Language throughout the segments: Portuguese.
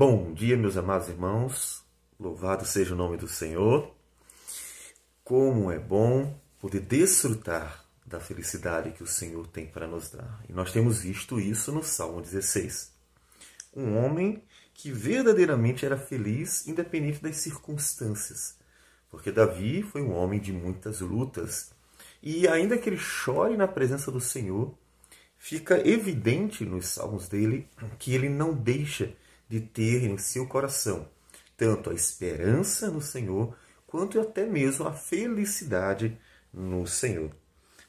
Bom dia, meus amados irmãos. Louvado seja o nome do Senhor. Como é bom poder desfrutar da felicidade que o Senhor tem para nos dar. E nós temos visto isso no Salmo 16. Um homem que verdadeiramente era feliz, independente das circunstâncias. Porque Davi foi um homem de muitas lutas. E ainda que ele chore na presença do Senhor, fica evidente nos salmos dele que ele não deixa de ter em seu coração tanto a esperança no Senhor, quanto até mesmo a felicidade no Senhor.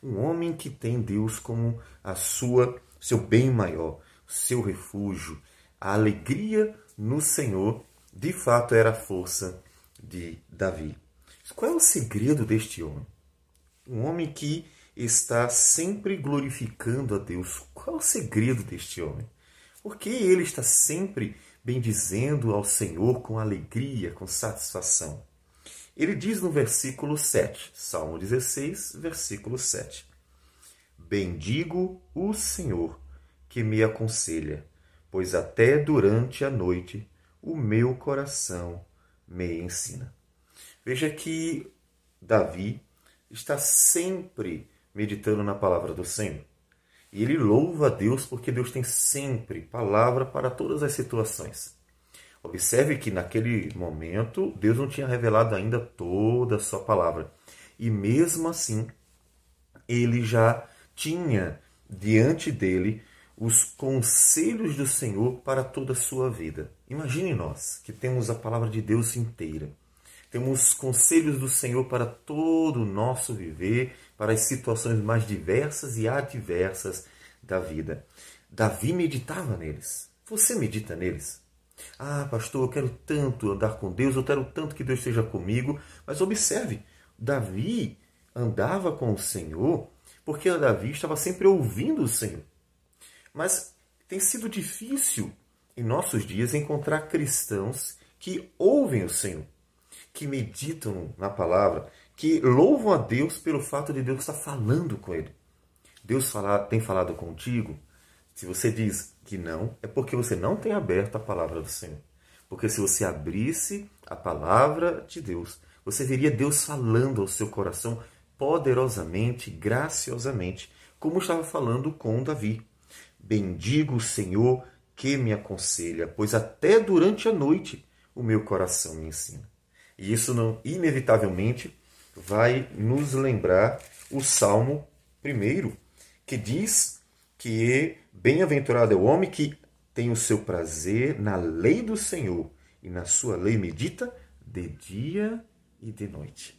Um homem que tem Deus como a sua seu bem maior, seu refúgio, a alegria no Senhor, de fato era a força de Davi. Qual é o segredo deste homem? Um homem que está sempre glorificando a Deus. Qual é o segredo deste homem? Porque ele está sempre bendizendo ao Senhor com alegria, com satisfação. Ele diz no versículo 7, Salmo 16, versículo 7: Bendigo o Senhor que me aconselha, pois até durante a noite o meu coração me ensina. Veja que Davi está sempre meditando na palavra do Senhor. E ele louva a Deus porque Deus tem sempre palavra para todas as situações. Observe que naquele momento Deus não tinha revelado ainda toda a sua palavra. E mesmo assim, ele já tinha diante dele os conselhos do Senhor para toda a sua vida. Imagine nós que temos a palavra de Deus inteira. Temos conselhos do Senhor para todo o nosso viver, para as situações mais diversas e adversas da vida. Davi meditava neles. Você medita neles? Ah, pastor, eu quero tanto andar com Deus, eu quero tanto que Deus esteja comigo. Mas observe, Davi andava com o Senhor porque Davi estava sempre ouvindo o Senhor. Mas tem sido difícil em nossos dias encontrar cristãos que ouvem o Senhor, que meditam na palavra, que louvam a Deus pelo fato de Deus estar falando com ele. Deus fala, tem falado contigo? Se você diz que não, é porque você não tem aberto a palavra do Senhor. Porque se você abrisse a palavra de Deus, você veria Deus falando ao seu coração poderosamente, graciosamente, como estava falando com Davi. Bendigo o Senhor que me aconselha, pois até durante a noite o meu coração me ensina. E isso não inevitavelmente vai nos lembrar o Salmo primeiro, que diz que bem-aventurado é o homem que tem o seu prazer na lei do Senhor e na sua lei medita de dia e de noite.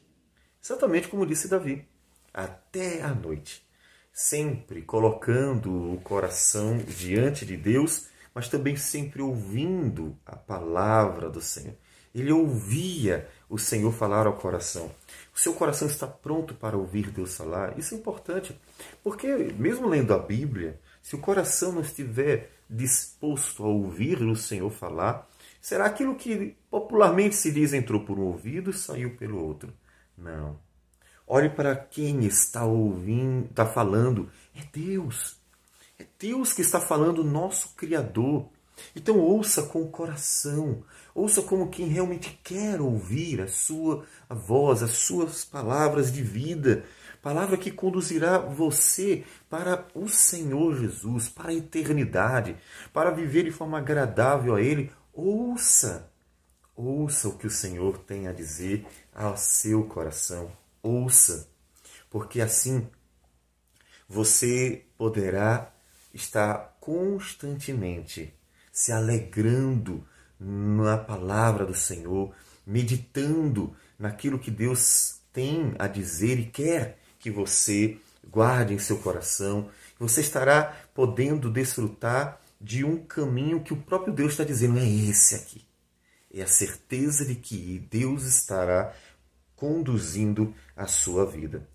Exatamente como disse Davi, até a noite, sempre colocando o coração diante de Deus, mas também sempre ouvindo a palavra do Senhor. Ele ouvia o Senhor falar ao coração. O seu coração está pronto para ouvir Deus falar. Isso é importante, porque mesmo lendo a Bíblia, se o coração não estiver disposto a ouvir o Senhor falar, será aquilo que popularmente se diz entrou por um ouvido e saiu pelo outro. Não. Olhe para quem está ouvindo, está falando. É Deus. É Deus que está falando, nosso Criador. Então ouça com o coração, ouça como quem realmente quer ouvir a sua a voz, as suas palavras de vida, palavra que conduzirá você para o Senhor Jesus, para a eternidade, para viver de forma agradável a Ele. Ouça, ouça o que o Senhor tem a dizer ao seu coração. Ouça, porque assim você poderá estar constantemente se alegrando na palavra do Senhor, meditando naquilo que Deus tem a dizer e quer que você guarde em seu coração. Você estará podendo desfrutar de um caminho que o próprio Deus está dizendo: é esse aqui. É a certeza de que Deus estará conduzindo a sua vida.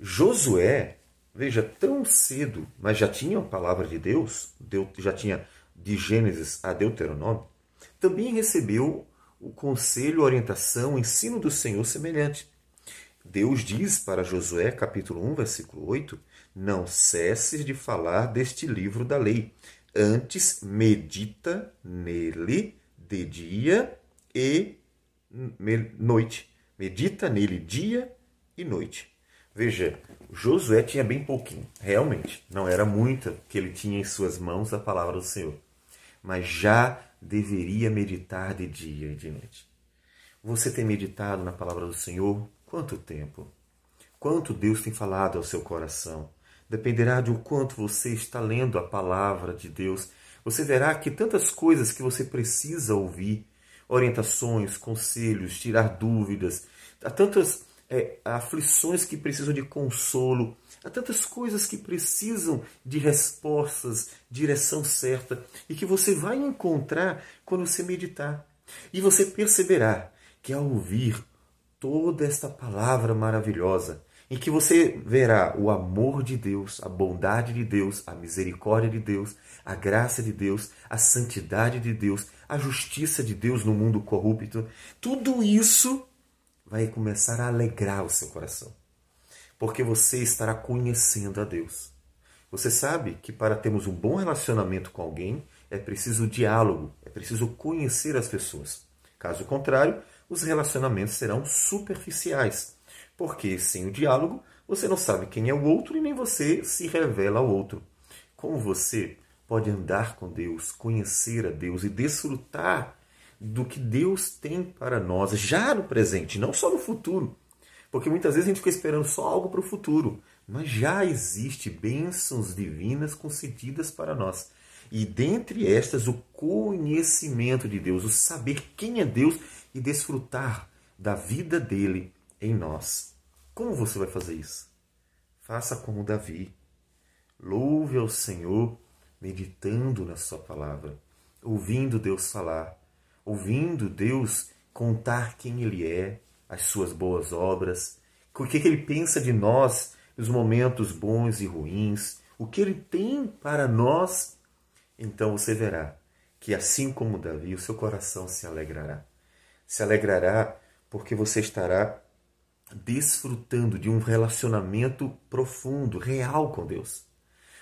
Josué, veja, tão cedo, mas já tinha a palavra de Deus, já tinha de Gênesis a Deuteronômio, também recebeu o conselho, orientação, ensino do Senhor semelhante. Deus diz para Josué, capítulo 1, versículo 8: Não cesses de falar deste livro da lei, antes medita nele de dia e noite. Medita nele dia e noite. Veja, Josué tinha bem pouquinho, realmente. Não era muita que ele tinha em suas mãos a palavra do Senhor. Mas já deveria meditar de dia e de noite. Você tem meditado na palavra do Senhor quanto tempo? Quanto Deus tem falado ao seu coração? Dependerá de o quanto você está lendo a palavra de Deus. Você verá que tantas coisas que você precisa ouvir, orientações, conselhos, tirar dúvidas, há tantas é, aflições que precisam de consolo, há tantas coisas que precisam de respostas, direção certa, e que você vai encontrar quando você meditar. E você perceberá que ao ouvir toda esta palavra maravilhosa, em que você verá o amor de Deus, a bondade de Deus, a misericórdia de Deus, a graça de Deus, a santidade de Deus, a justiça de Deus no mundo corrupto, tudo isso vai começar a alegrar o seu coração. Porque você estará conhecendo a Deus. Você sabe que para termos um bom relacionamento com alguém é preciso diálogo, é preciso conhecer as pessoas. Caso contrário, os relacionamentos serão superficiais. Porque sem o diálogo, você não sabe quem é o outro e nem você se revela ao outro. Como você pode andar com Deus, conhecer a Deus e desfrutar do que Deus tem para nós já no presente, não só no futuro. Porque muitas vezes a gente fica esperando só algo para o futuro, mas já existe bênçãos divinas concedidas para nós. E dentre estas, o conhecimento de Deus, o saber quem é Deus e desfrutar da vida dele em nós. Como você vai fazer isso? Faça como Davi. Louve ao Senhor meditando na Sua palavra, ouvindo Deus falar, ouvindo Deus contar quem Ele é, as Suas boas obras, o que Ele pensa de nós nos momentos bons e ruins, o que Ele tem para nós, então você verá que, assim como Davi, o seu coração se alegrará. Se alegrará porque você estará desfrutando de um relacionamento profundo, real com Deus.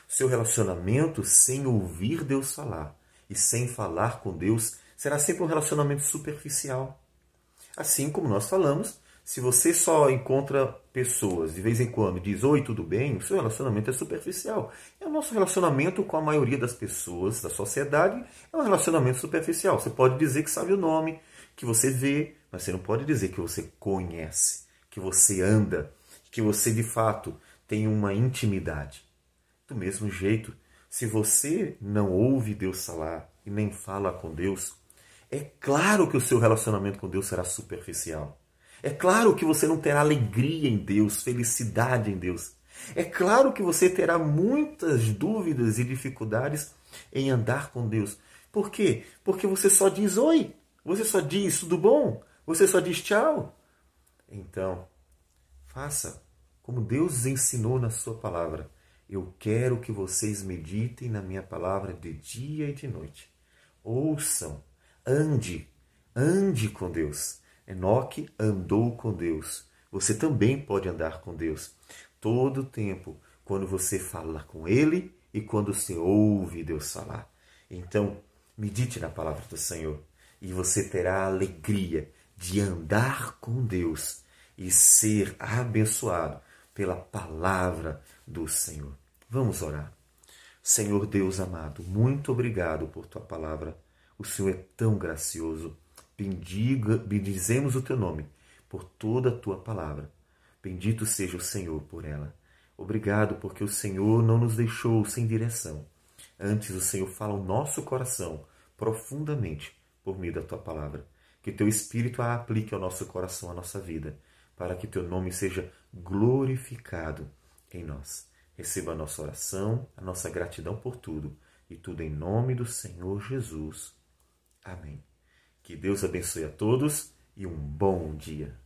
O seu relacionamento sem ouvir Deus falar e sem falar com Deus será sempre um relacionamento superficial. Assim como nós falamos, se você só encontra pessoas de vez em quando e diz oi, tudo bem, o seu relacionamento é superficial. É o nosso relacionamento com a maioria das pessoas da sociedade é um relacionamento superficial. Você pode dizer que sabe o nome, que você vê, mas você não pode dizer que você conhece, que você anda, que você de fato tem uma intimidade. Do mesmo jeito, se você não ouve Deus falar e nem fala com Deus, é claro que o seu relacionamento com Deus será superficial. É claro que você não terá alegria em Deus, felicidade em Deus. É claro que você terá muitas dúvidas e dificuldades em andar com Deus. Por quê? Porque você só diz oi, você só diz tudo bom, você só diz tchau. Então, faça como Deus ensinou na sua palavra. Eu quero que vocês meditem na minha palavra de dia e de noite. Ouçam Ande, ande com Deus. Enoque andou com Deus. Você também pode andar com Deus todo o tempo, quando você fala com Ele e quando você ouve Deus falar. Então, medite na palavra do Senhor e você terá a alegria de andar com Deus e ser abençoado pela palavra do Senhor. Vamos orar. Senhor Deus amado, muito obrigado por tua palavra. O Senhor é tão gracioso. Bendiga, bendizemos o teu nome por toda a tua palavra. Bendito seja o Senhor por ela. Obrigado porque o Senhor não nos deixou sem direção. Antes o Senhor fala ao nosso coração profundamente por meio da tua palavra. Que teu Espírito a aplique ao nosso coração, à nossa vida, para que teu nome seja glorificado em nós. Receba a nossa oração, a nossa gratidão por tudo, e tudo em nome do Senhor Jesus. Amém. Que Deus abençoe a todos e um bom dia.